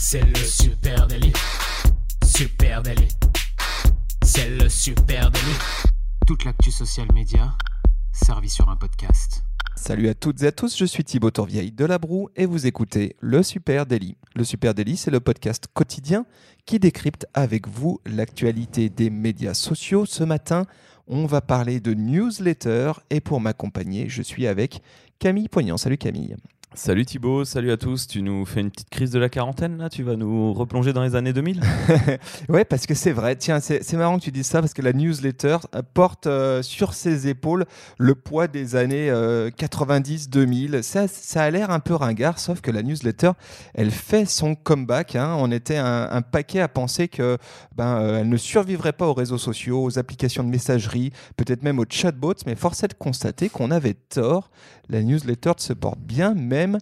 C'est le super délit. Super délit. C'est le super délit. Toute l'actu social média servie sur un podcast. Salut à toutes et à tous, je suis Thibaut Tourvieille de La Broue et vous écoutez Le Super Daily. Le Super Daily, c'est le podcast quotidien qui décrypte avec vous l'actualité des médias sociaux. Ce matin, on va parler de newsletter et pour m'accompagner, je suis avec Camille Poignant. Salut Camille. Salut Thibaut, salut à tous. Tu nous fais une petite crise de la quarantaine là? Tu vas nous replonger dans les années 2000 Ouais, parce que c'est vrai. Tiens, c'est marrant que tu dises ça parce que la newsletter euh, porte euh, sur ses épaules le poids des années 90-2000. Euh, ça, ça a l'air un peu ringard, sauf que la newsletter, elle fait son comeback. Hein. On était un, paquet à penser que ben, elle ne survivrait pas aux réseaux sociaux, aux applications de messagerie, peut-être même aux chatbots, mais force est de constater qu'on avait tort. La newsletter se porte bien, même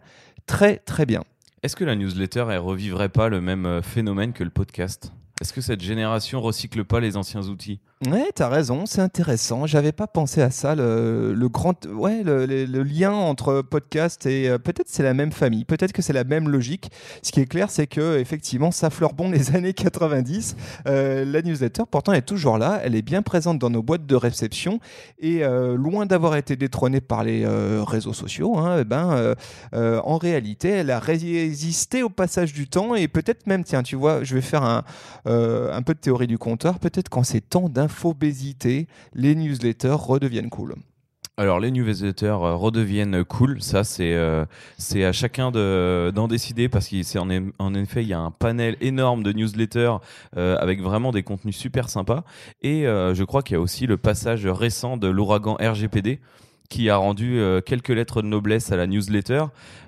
très très bien. Est-ce que la newsletter, elle revivrait pas le même euh, phénomène que le podcast? Est-ce que cette génération recycle pas les anciens outils? Ouais, t'as raison, c'est intéressant. J'avais pas pensé à ça. Le, grand, ouais, le, lien entre podcast et euh, peut-être c'est la même famille, peut-être que c'est la même logique. Ce qui est clair, c'est que effectivement, ça fleure bon les années 90. Euh, la newsletter, pourtant, est toujours là. Elle est bien présente dans nos boîtes de réception et euh, loin d'avoir été détrônée par les réseaux sociaux. Hein, eh ben, en réalité, elle a résisté au passage du temps et peut-être même, tiens, tu vois, je vais faire un, un peu de théorie du compteur. Peut-être qu'en ces temps d'un infobésité, les newsletters redeviennent cool. Alors les newsletters euh, redeviennent cool, ça c'est euh, c'est à chacun d'en décider parce qu'en en effet il y a un panel énorme de newsletters euh, avec vraiment des contenus super sympas et je crois qu'il y a aussi le passage récent de l'ouragan RGPD qui a rendu euh, quelques lettres de noblesse à la newsletter.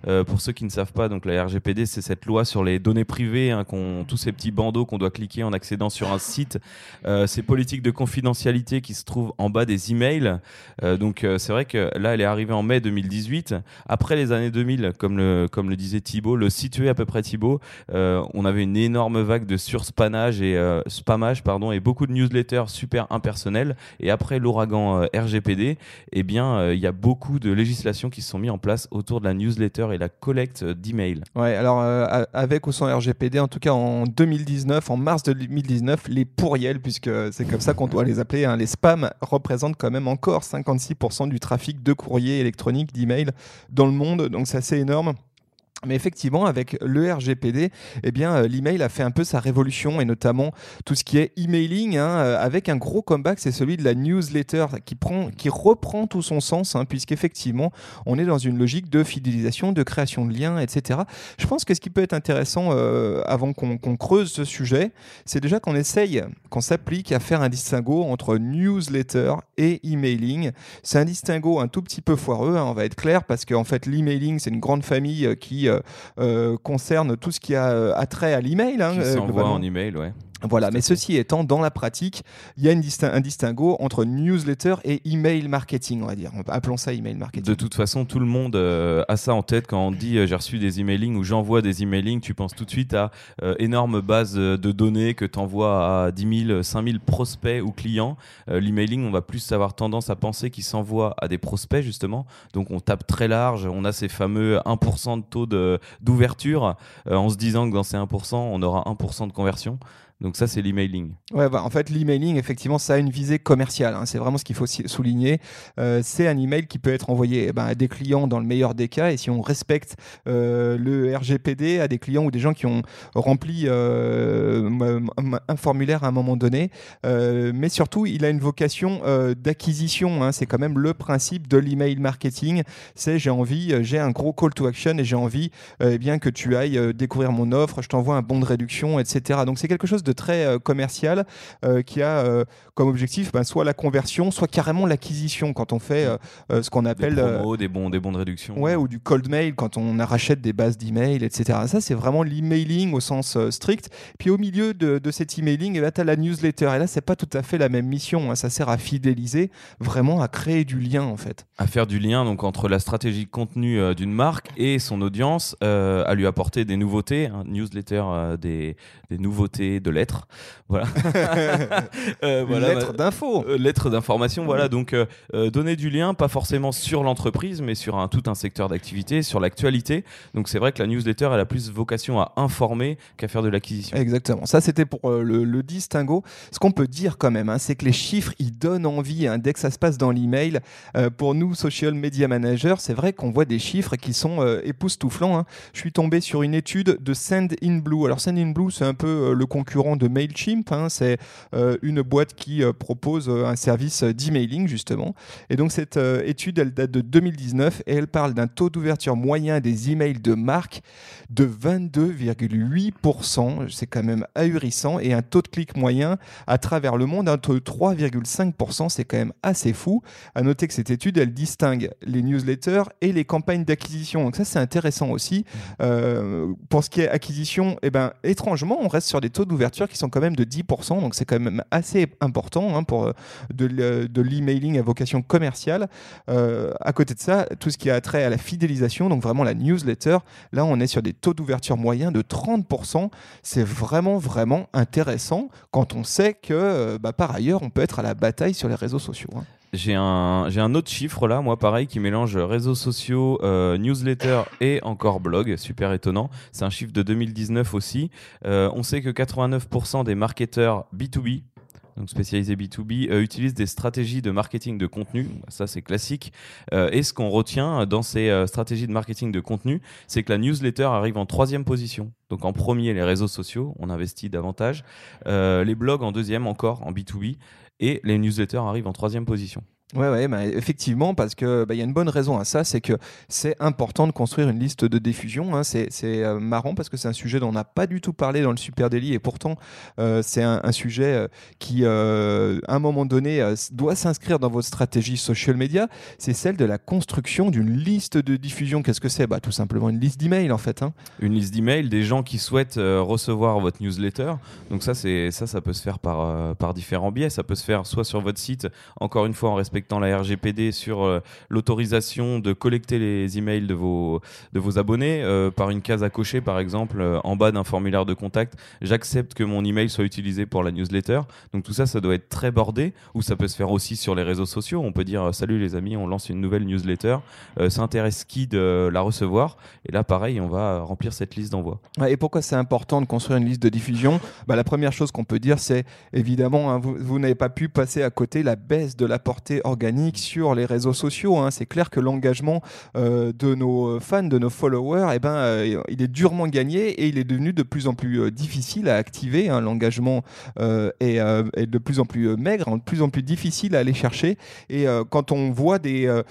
Euh, pour ceux qui ne savent pas, donc la RGPD, c'est cette loi sur les données privées, hein, tous ces petits bandeaux qu'on doit cliquer en accédant sur un site. Euh, ces politiques de confidentialité qui se trouvent en bas des emails. donc c'est vrai que là, elle est arrivée en mai 2018. Après les années 2000, comme le, comme le disait Thibault, le situé à peu près Thibault, on avait une énorme vague de surspamage et spamage pardon et beaucoup de newsletters super impersonnels. Et après l'ouragan RGPD, eh bien euh, il y a beaucoup de législations qui se sont mises en place autour de la newsletter et la collecte d'emails. Ouais, alors euh, avec ou sans RGPD, en tout cas en 2019, en mars 2019, les pourriels, puisque c'est comme ça qu'on doit les appeler, hein, les spams représentent quand même encore 56% du trafic de courrier électronique, d'emails dans le monde, donc c'est assez énorme. Mais effectivement, avec le RGPD, eh bien, euh, l'email a fait un peu sa révolution et notamment tout ce qui est emailing, hein, euh, avec un gros comeback, c'est celui de la newsletter qui prend, qui reprend tout son sens, hein, puisqu'effectivement, on est dans une logique de fidélisation, de création de liens, etc. Je pense que ce qui peut être intéressant euh, avant qu'on creuse ce sujet, c'est déjà qu'on essaye, qu'on s'applique à faire un distinguo entre newsletter et emailing. C'est un distinguo un tout petit peu foireux, hein, on va être clair, parce qu'en fait, l'emailing, c'est une grande famille qui concerne tout ce qui a euh, attrait à l'email. Hein, qui s'envoie en email, ouais. Voilà, mais ceci étant, dans la pratique, il y a une un distinguo entre newsletter et email marketing, on va dire. Appelons ça email marketing. De toute façon, tout le monde euh, a ça en tête quand on dit euh, j'ai reçu des emailings ou j'envoie des emailings. Tu penses tout de suite à euh, énorme base de données que tu envoies à 10 000, 5 000 prospects ou clients. L'emailing, on va plus avoir tendance à penser qu'il s'envoie à des prospects, justement. Donc on tape très large, on a ces fameux 1% de taux d'ouverture en se disant que dans ces 1%, on aura 1% de conversion. Donc ça, c'est l'emailing. Ouais, bah, en fait, l'emailing, effectivement, ça a une visée commerciale. Hein. C'est vraiment ce qu'il faut souligner. Euh, c'est un email qui peut être envoyé eh ben, à des clients dans le meilleur des cas. Et si on respecte euh, le RGPD, à des clients ou des gens qui ont rempli euh, un formulaire à un moment donné. mais surtout, il a une vocation d'acquisition. Hein. C'est quand même le principe de l'email marketing. C'est j'ai envie, j'ai un gros call to action et j'ai envie eh bien que tu ailles découvrir mon offre. Je t'envoie un bon de réduction, etc. Donc c'est quelque chose de très euh, commercial euh, qui a euh, comme objectif ben, soit la conversion, soit carrément l'acquisition quand on fait ce qu'on appelle des, promos, des bons des bons de réduction. Ouais, ou du cold mail quand on rachète des bases d'email, etc. Ça c'est vraiment l'emailing au sens strict. Puis au milieu de, de cet emailing, eh ben, tu as la newsletter. Et là, c'est pas tout à fait la même mission. Hein. Ça sert à fidéliser, vraiment à créer du lien en fait. À faire du lien donc entre la stratégie de contenu d'une marque et son audience, à lui apporter des nouveautés, hein. newsletter, des, des nouveautés, de Voilà. Euh, voilà lettre d'info. lettre d'information, voilà. Donc, donner du lien, pas forcément sur l'entreprise, mais sur un, tout un secteur d'activité, sur l'actualité. Donc, c'est vrai que la newsletter, elle a plus vocation à informer qu'à faire de l'acquisition. Exactement. Ça, c'était pour le, distinguo. Ce qu'on peut dire quand même, hein, c'est que les chiffres, ils donnent envie. Hein, dès que ça se passe dans l'email, pour nous, social media managers, c'est vrai qu'on voit des chiffres qui sont époustouflants. Hein. Je suis tombé sur une étude de Sendinblue. Alors Sendinblue, c'est un peu euh, le concurrent de Mailchimp. Hein. C'est euh, une boîte qui euh, propose un service d'emailing justement. Et donc cette étude, elle date de 2019 et elle parle d'un taux d'ouverture moyen des emails de marque de 22,8%. C'est quand même ahurissant et un taux de clic moyen à travers le monde, un taux de 3,5%. C'est quand même assez fou. À noter que cette étude, elle distingue les newsletters et les campagnes d'acquisition. Donc ça, c'est intéressant aussi. Euh, pour ce qui est acquisition, eh ben, étrangement, on reste sur des taux d'ouverture qui sont quand même de 10%, donc c'est quand même assez important hein, pour euh, de, l'emailing à vocation commerciale. Euh, à côté de ça, tout ce qui a trait à la fidélisation, donc vraiment la newsletter, là on est sur des taux d'ouverture moyens de 30%. C'est vraiment, vraiment intéressant quand on sait que bah, par ailleurs, on peut être à la bataille sur les réseaux sociaux. Hein. J'ai un, j'ai un autre chiffre là, moi pareil, qui mélange réseaux sociaux, euh, newsletter et encore blog, super étonnant. C'est un chiffre de 2019 aussi. Euh, on sait que 89% des marketeurs B2B, donc spécialisés B2B, euh, utilisent des stratégies de marketing de contenu. Ça, c'est classique. et ce qu'on retient dans ces stratégies de marketing de contenu, c'est que la newsletter arrive en troisième position. Donc en premier, les réseaux sociaux, on investit davantage. les blogs en deuxième encore, en B2B et les newsletters arrivent en troisième position. Ouais, ouais, effectivement, parce que bah, il y a une bonne raison à ça, c'est que c'est important de construire une liste de diffusion. Hein. C'est euh, marrant parce que c'est un sujet dont on n'a pas du tout parlé dans le Super Daily et pourtant euh, c'est un, sujet euh, qui, à un moment donné, doit s'inscrire dans votre stratégie social media. C'est celle de la construction d'une liste de diffusion. Qu'est-ce que c'est? Bah, Tout simplement une liste d'emails en fait. Hein. Une liste d'emails des gens qui souhaitent recevoir votre newsletter. Donc ça, c'est ça, ça peut se faire par par différents biais. Ça peut se faire soit sur votre site, encore une fois en respect respectant la RGPD sur euh, l'autorisation de collecter les emails de vos, de vos abonnés euh, par une case à cocher, par exemple, euh, en bas d'un formulaire de contact. J'accepte que mon email soit utilisé pour la newsletter. Donc tout ça, ça doit être très bordé, ou ça peut se faire aussi sur les réseaux sociaux. On peut dire salut les amis, on lance une nouvelle newsletter. ça intéresse qui de la recevoir? Et là, pareil, on va remplir cette liste d'envoi. et pourquoi c'est important de construire une liste de diffusion? Bah, La première chose qu'on peut dire, c'est évidemment, hein, vous, vous n'avez pas pu passer à côté la baisse de la portée organique sur les réseaux sociaux. Hein. C'est clair que l'engagement euh, de nos fans, de nos followers, eh ben, euh, il est durement gagné et il est devenu de plus en plus euh, difficile à activer. Hein. L'engagement est, de plus en plus maigre, de plus en plus difficile à aller chercher. Et quand on voit des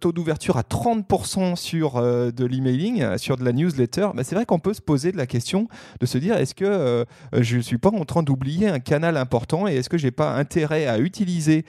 taux d'ouverture à 30% sur de l'emailing, sur de la newsletter, bah, c'est vrai qu'on peut se poser de la question de se dire est-ce que je ne suis pas en train d'oublier un canal important et est-ce que j'ai pas intérêt à utiliser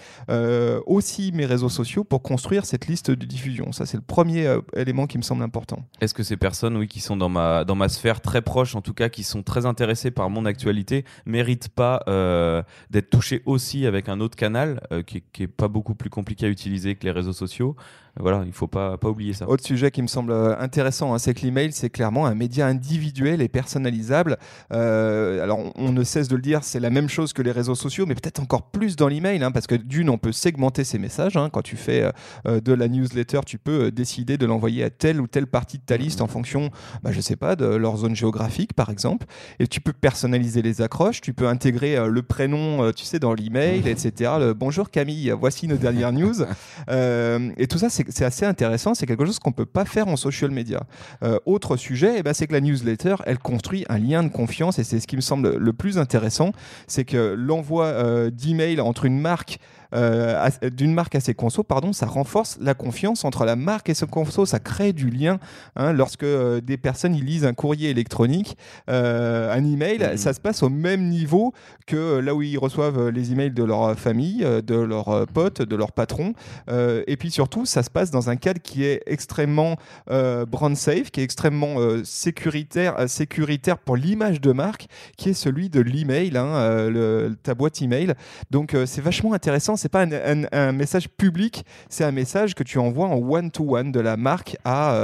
aussi mes réseaux sociaux pour construire cette liste de diffusion. Ça, c'est le premier euh, élément qui me semble important. Est-ce que ces personnes, oui, qui sont dans ma, dans ma sphère très proche, en tout cas, qui sont très intéressées par mon actualité, méritent pas euh, d'être touchées aussi avec un autre canal euh, qui, qui est pas beaucoup plus compliqué à utiliser que les réseaux sociaux? Voilà, il faut pas, pas oublier ça. Autre sujet qui me semble intéressant, hein, c'est que l'email, c'est clairement un média individuel et personnalisable. Euh, alors, on, ne cesse de le dire, c'est la même chose que les réseaux sociaux, mais peut-être encore plus dans l'email, hein, parce que d'une, on peut segmenter ses messages. Hein. quand tu fais euh, de la newsletter, tu peux décider de l'envoyer à telle ou telle partie de ta liste en fonction, bah, je sais pas, de leur zone géographique, par exemple. Et tu peux personnaliser les accroches, tu peux intégrer le prénom, tu sais, dans l'email, etc. Le, Bonjour Camille, voici nos dernières news. et tout ça, c'est assez intéressant. C'est quelque chose qu'on peut pas faire en social media. Euh, autre sujet, eh ben, c'est que la newsletter, elle construit un lien de confiance et c'est ce qui me semble le plus intéressant. C'est que l'envoi euh, d'email entre une marque euh, d'une marque à ses consos, pardon, ça renforce la confiance entre la marque et son conso, ça crée du lien. Hein, lorsque euh, des personnes ils lisent un courrier électronique, euh, un email, mmh. ça se passe au même niveau que là où ils reçoivent les emails de leur famille, de leurs potes, de leurs patrons. et puis surtout, ça se passe dans un cadre qui est extrêmement brand safe, qui est extrêmement sécuritaire, sécuritaire pour l'image de marque, qui est celui de l'email, hein, ta boîte email. Donc c'est vachement intéressant c'est pas un, un, message public, c'est un message que tu envoies en one-to-one de la marque à,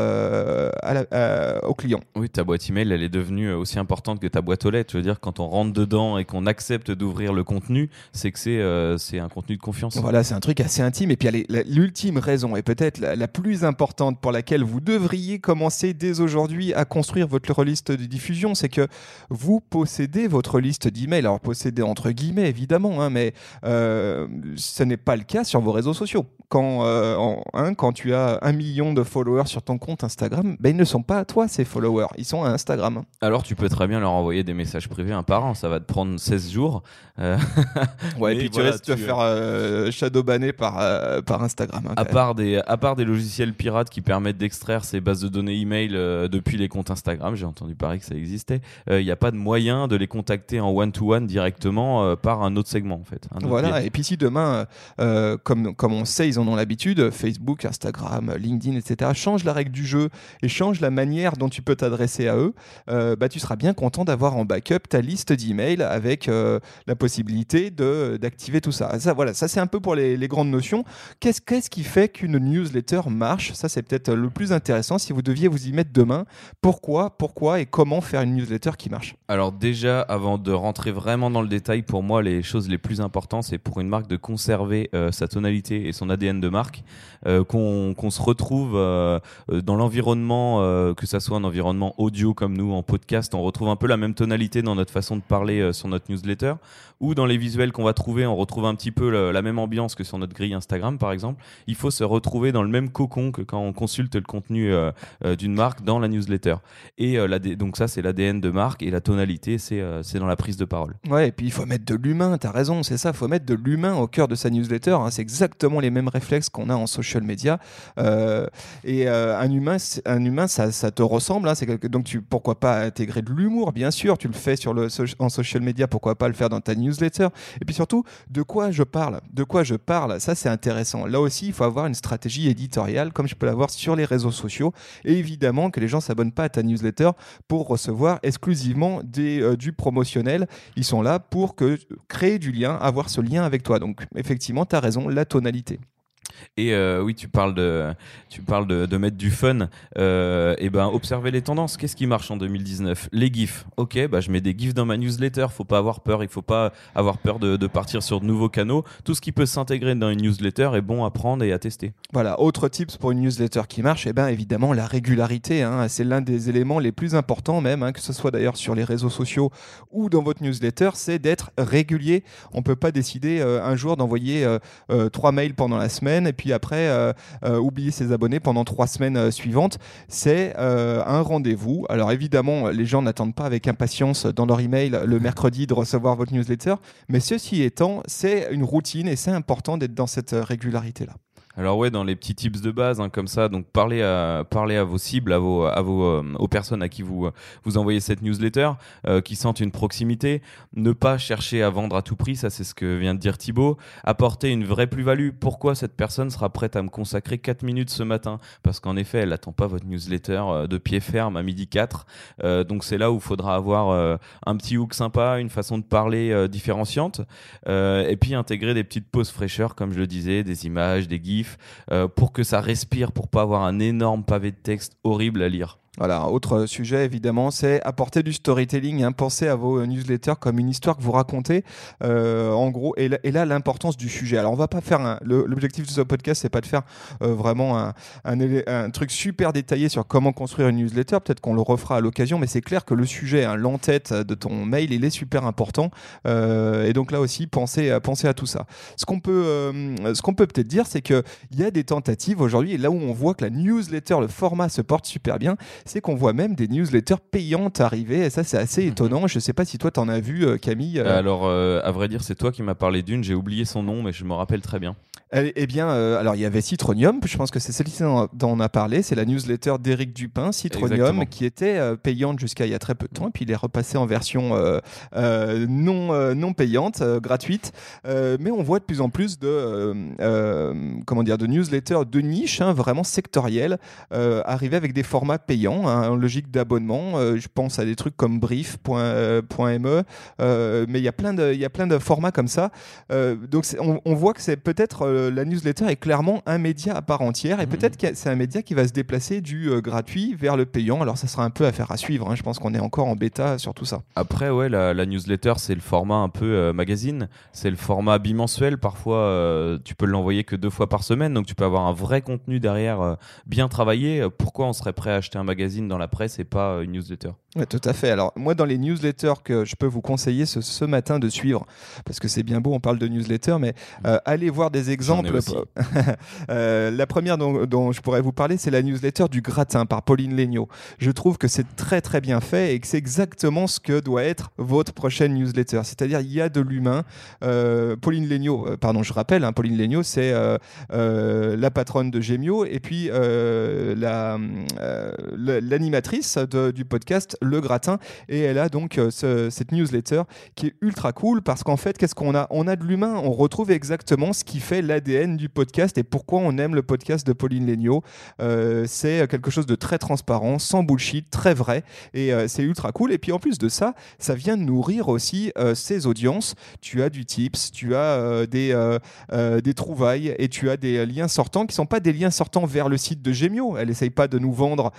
à au client. Oui, ta boîte email, elle est devenue aussi importante que ta boîte aux lettres. Je veux dire, quand on rentre dedans et qu'on accepte d'ouvrir le contenu, c'est que c'est c'est un contenu de confiance. Voilà, c'est un truc assez intime. Et puis, l'ultime raison, et peut-être la, la, plus importante pour laquelle vous devriez commencer dès aujourd'hui à construire votre liste de diffusion, c'est que vous possédez votre liste d'emails. Alors, possédez entre guillemets, évidemment, hein, mais euh, ce n'est pas le cas sur vos réseaux sociaux. Quand, euh, hein, quand tu as un million de followers sur ton compte Instagram, ben, ils ne sont pas à toi, ces followers. Ils sont à Instagram. Alors, tu peux très bien leur envoyer des messages privés un par an. Ça va te prendre 16 jours. Euh, ouais, et puis tu restes te faire shadow banner par, par Instagram. Hein, à, part des, à part des logiciels pirates qui permettent d'extraire ces bases de données email depuis les comptes Instagram, j'ai entendu parler que ça existait, il n'y a pas de moyen de les contacter en one-to-one directement par un autre segment en fait. Voilà, et puis si demain, euh, comme, comme on sait, ils en ont l'habitude, Facebook, Instagram, LinkedIn, etc., change la règle du jeu et change la manière dont tu peux t'adresser à eux, euh, bah, tu seras bien content d'avoir en backup ta liste d'emails avec euh, la possibilité d'activer tout ça. ça. Voilà, ça c'est un peu pour les, grandes notions. Qu'est-ce qui fait qu'une newsletter marche? Ça c'est peut-être le plus intéressant si vous deviez vous y mettre demain. Pourquoi, pourquoi et comment faire une newsletter qui marche? Alors déjà, avant de rentrer vraiment dans le détail, pour moi les choses les plus importantes, c'est pour une marque de conserver euh, sa tonalité et son ADN de marque, euh, qu'on se retrouve euh, dans l'environnement, que ça soit un environnement audio comme nous en podcast, on retrouve un peu la même tonalité dans notre façon de parler sur notre newsletter, ou dans les visuels qu'on va trouver, on retrouve un petit peu la même ambiance que sur notre grille Instagram par exemple. Il faut se retrouver dans le même cocon que quand on consulte le contenu d'une marque dans la newsletter. Et donc ça, c'est l'ADN de marque et la tonalité, c'est dans la prise de parole. Ouais, et puis il faut mettre de l'humain, t'as raison, c'est ça, il faut mettre de l'humain au cœur de sa newsletter. Hein. c'est exactement les mêmes réflexes qu'on a en social media. Euh, et euh, un humain, un humain ça, te ressemble. Hein. donc pourquoi pas intégrer de l'humour, bien sûr, tu le fais sur en social media, pourquoi pas le faire dans ta newsletter. Et puis surtout, de quoi je parle? De quoi je parle? Ça, c'est intéressant. Là aussi, il faut avoir une stratégie éditoriale, comme je peux l'avoir sur les réseaux sociaux. Et évidemment que les gens s'abonnent pas à ta newsletter pour recevoir exclusivement euh, du promotionnel. Ils sont là pour que, créer du lien, avoir ce lien avec toi. Donc effectivement, tu as raison, la tonalité. Et euh, oui, tu parles de, tu parles de, mettre du fun. Euh, et ben, observer les tendances. Qu'est-ce qui marche en 2019 Les gifs. Ok, bah, je mets des gifs dans ma newsletter. Faut pas avoir peur. Il faut pas avoir peur de, partir sur de nouveaux canaux. Tout ce qui peut s'intégrer dans une newsletter est bon à prendre et à tester. Voilà. Autre tips pour une newsletter qui marche. Et eh ben, évidemment, la régularité. Hein. c'est l'un des éléments les plus importants, même hein, que ce soit d'ailleurs sur les réseaux sociaux ou dans votre newsletter, c'est d'être régulier. On peut pas décider euh, un jour d'envoyer trois mails pendant la semaine et puis après euh, euh, oublier ses abonnés pendant trois semaines euh, suivantes. C'est un rendez-vous. Alors évidemment, les gens n'attendent pas avec impatience dans leur email le mercredi de recevoir votre newsletter, mais ceci étant, c'est une routine et c'est important d'être dans cette régularité-là. Alors ouais, dans les petits tips de base, hein, comme ça, donc parlez à, parlez à vos cibles, à vos, à vos, euh, aux personnes à qui vous, vous envoyez cette newsletter, euh, qui sentent une proximité. Ne pas chercher à vendre à tout prix, ça c'est ce que vient de dire Thibaut. Apporter une vraie plus-value. Pourquoi cette personne sera prête à me consacrer 4 minutes ce matin? Parce qu'en effet, elle n'attend pas votre newsletter euh, de pied ferme à midi 4. donc c'est là où il faudra avoir un petit hook sympa, une façon de parler différenciante, et puis intégrer des petites pauses fraîcheurs, comme je le disais, des images, des gifs euh, pour que ça respire, pour pas avoir un énorme pavé de texte horrible à lire. Voilà, autre sujet évidemment, c'est apporter du storytelling. Hein. Pensez à vos newsletters comme une histoire que vous racontez. Euh, en gros, et là, l'importance du sujet. Alors, on va pas faire l'objectif de ce podcast, c'est pas de faire euh, vraiment un, un, truc super détaillé sur comment construire une newsletter. Peut-être qu'on le refera à l'occasion, mais c'est clair que le sujet, hein, l'entête de ton mail, il est super important. Euh, et donc là aussi, pensez, pensez à tout ça. Ce qu'on peut, ce qu'on peut peut-être dire, c'est que il y a des tentatives aujourd'hui, et là où on voit que la newsletter, le format se porte super bien c'est qu'on voit même des newsletters payantes arriver. Et ça, c'est assez mhm. étonnant. Je ne sais pas si toi, tu en as vu, euh, Camille. Euh. Alors, euh, à vrai dire, c'est toi qui m'as parlé d'une. J'ai oublié son nom, mais je me rappelle très bien. Eh, eh bien, alors il y avait Citronium, je pense que c'est celle-ci dont on a parlé, c'est la newsletter d'Éric Dupin, Citronium, qui était payante jusqu'à il y a très peu de temps, et puis il est repassé en version non, non payante, gratuite. mais on voit de plus en plus de, comment dire, de newsletters de niche, hein, vraiment sectorielles, arriver avec des formats payants. payant, hein, en logique d'abonnement. Euh, je pense à des trucs comme brief.me, euh, mais il y a plein de, il y a plein de formats comme ça. Euh, donc on voit que c'est peut-être la newsletter est clairement un média à part entière, et Mhm. peut-être que c'est un média qui va se déplacer du euh, gratuit vers le payant. Alors ça sera un peu affaire à suivre. hein. Je pense qu'on est encore en bêta sur tout ça. Après, ouais, la, la newsletter, c'est le format un peu euh, magazine. C'est le format bimensuel. Parfois, euh, tu peux l'envoyer que deux fois par semaine. Donc, tu peux avoir un vrai contenu derrière, bien travaillé. Pourquoi on serait prêt à acheter un magazine dans la presse et pas une newsletter? Ouais, tout à fait. Alors, moi, dans les newsletters que je peux vous conseiller ce, ce matin de suivre, parce que c'est bien beau, on parle de newsletter, mais euh, allez voir des exemples. Euh, la première dont, dont je pourrais vous parler, c'est la newsletter du gratin par Pauline Legnaud. Je trouve que c'est très, très bien fait et que c'est exactement ce que doit être votre prochaine newsletter. C'est-à-dire, il y a de l'humain. Euh, Pauline Legnaud, euh, pardon, je rappelle, hein, Pauline Legnaud, c'est la patronne de Gemio et puis la, l'animatrice du podcast Le Gratin. Et elle a donc ce- cette newsletter qui est ultra cool parce qu'en fait, qu'est-ce qu'on a? On a de l'humain. On retrouve exactement ce qui fait l'ADN du podcast et pourquoi on aime le podcast de Pauline Legnaud. Euh, c'est quelque chose de très transparent, sans bullshit, très vrai. Et euh, c'est ultra cool. Et puis en plus de ça, ça vient nourrir aussi euh, ses audiences. Tu as du tips, tu as des, des trouvailles et tu as des liens sortants qui sont pas des liens sortants vers le site de Gemio. Elle essaye pas de nous vendre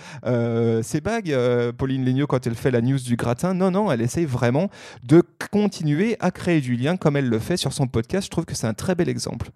ses bagues, Pauline Legnaud, quand elle fait la news du gratin. Non, non, elle essaye vraiment de continuer à créer du lien comme elle le fait sur son podcast. Je trouve que c'est un très bel exemple.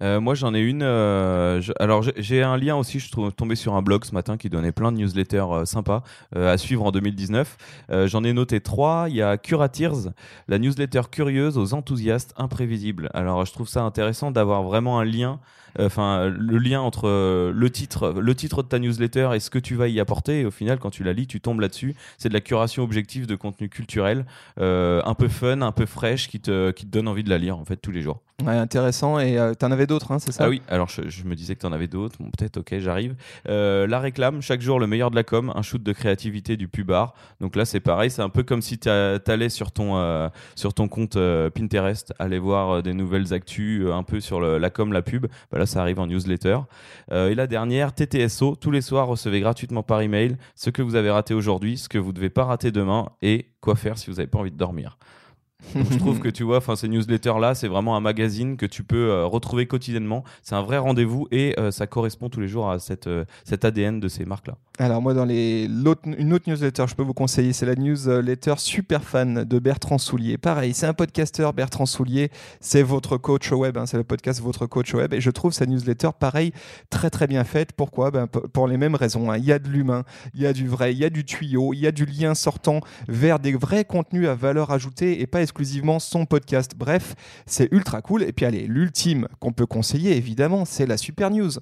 Euh, moi, j'en ai une. euh, alors, j'ai- un lien aussi. Je suis tombé sur un blog ce matin qui donnait plein de newsletters euh, sympas à suivre en 2019. Euh, j'en ai noté trois. Il y a Curatears, la newsletter curieuse aux enthousiastes imprévisibles. Alors, je trouve ça intéressant d'avoir vraiment un lien. Enfin, le lien entre le titre, le titre de ta newsletter et ce que tu vas y apporter. Et au final, quand tu la lis, tu tombes là-dessus. C'est de la curation objective de contenu culturel, un peu fun, un peu fraîche, qui te, qui te donne envie de la lire en fait tous les jours. Ouais, intéressant. Et tu t'en avais d'autres, hein, c'est ça? Ah oui, alors je, me disais que tu en avais d'autres. Bon, peut-être, ok, j'arrive. Euh, la réclame, chaque jour le meilleur de la com, un shoot de créativité du pubard. Donc là, c'est pareil, c'est un peu comme si tu allais sur ton, euh, sur ton compte euh, Pinterest, aller voir euh, des nouvelles actus, euh, un peu sur la com, la pub. Bah là, ça arrive en newsletter. Euh, et la dernière, TTSO, tous les soirs, recevez gratuitement par email ce que vous avez raté aujourd'hui, ce que vous ne devez pas rater demain et quoi faire si vous n'avez pas envie de dormir. Donc, je trouve que tu vois, enfin ces newsletters là, c'est vraiment un magazine que tu peux euh, retrouver quotidiennement. C'est un vrai rendez-vous et euh, ça correspond tous les jours à cette, euh, cet ADN de ces marques là. Alors moi, dans les, l'autre- une autre newsletter, je peux vous conseiller, c'est la newsletter Super Fan de Bertrand Soulier. Pareil, c'est un podcasteur, Bertrand Soulier, c'est votre coach web, hein, c'est le podcast Votre coach web, et je trouve sa newsletter, pareil, très très bien faite. Pourquoi? Ben, Pour les mêmes raisons. hein. Il y a de l'humain, il y a du vrai, il y a du tuyau, il y a du lien sortant vers des vrais contenus à valeur ajoutée et pas exclusivement son podcast. Bref, c'est ultra cool. Et puis allez, l'ultime qu'on peut conseiller, évidemment, c'est la Super News.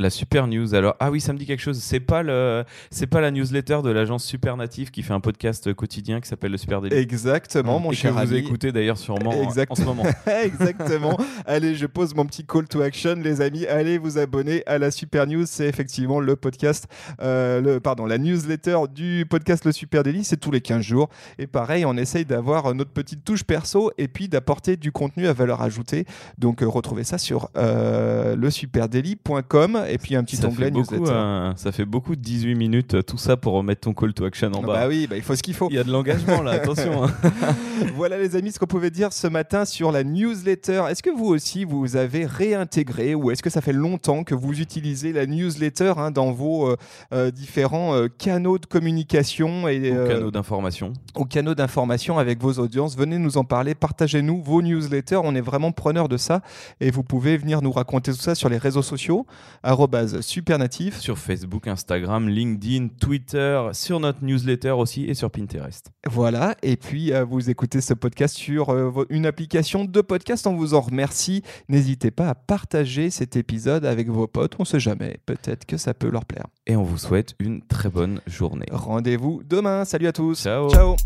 La super news. Alors ah oui, ça me dit quelque chose. C'est pas le, c'est pas la newsletter de l'agence Super Natif qui fait un podcast quotidien qui s'appelle le Super Daily. Exactement, mon Et cher que vous ami. écoutez d'ailleurs sûrement en- Exact. en ce moment. Exactement. allez, je pose mon petit call to action, les amis. Allez vous abonner à la Super News. C'est effectivement le podcast, euh, le, pardon, la newsletter du podcast Le Super Daily. C'est tous les 15 jours. Et pareil, on essaye d'avoir notre petite touche perso et puis d'apporter du contenu à valeur ajoutée. Donc, euh, retrouvez ça sur euh, lesuperdaily.com et puis un petit ça onglet fait beaucoup, euh, ça fait beaucoup de 18 minutes, euh, tout ça pour remettre ton call to action en Ah bas. bah oui, bah, il faut ce qu'il faut. Il y a de l'engagement là, attention. hein. Voilà les amis ce qu'on pouvait dire ce matin sur la newsletter. Est-ce que vous aussi vous avez réintégré ou est-ce que ça fait longtemps que vous utilisez la newsletter hein, dans vos euh, euh, différents euh, canaux de communication et Au euh, canaux d'information. aux canaux d'information avec vos audiences? Venez nous en parler, partagez-nous vos newsletters. On est vraiment preneurs de ça et vous pouvez venir nous raconter tout ça sur les réseaux sociaux supernatif. Sur Facebook, Instagram, LinkedIn, Twitter, sur notre newsletter aussi et sur Pinterest. Voilà, et puis euh, vous écoutez ce podcast sur euh, une application de podcast, on vous en remercie. N'hésitez pas à partager cet épisode avec vos potes, on sait jamais, peut-être que ça peut leur plaire. Et on vous souhaite une très bonne journée. Rendez-vous demain, salut à tous. Ciao. Ciao.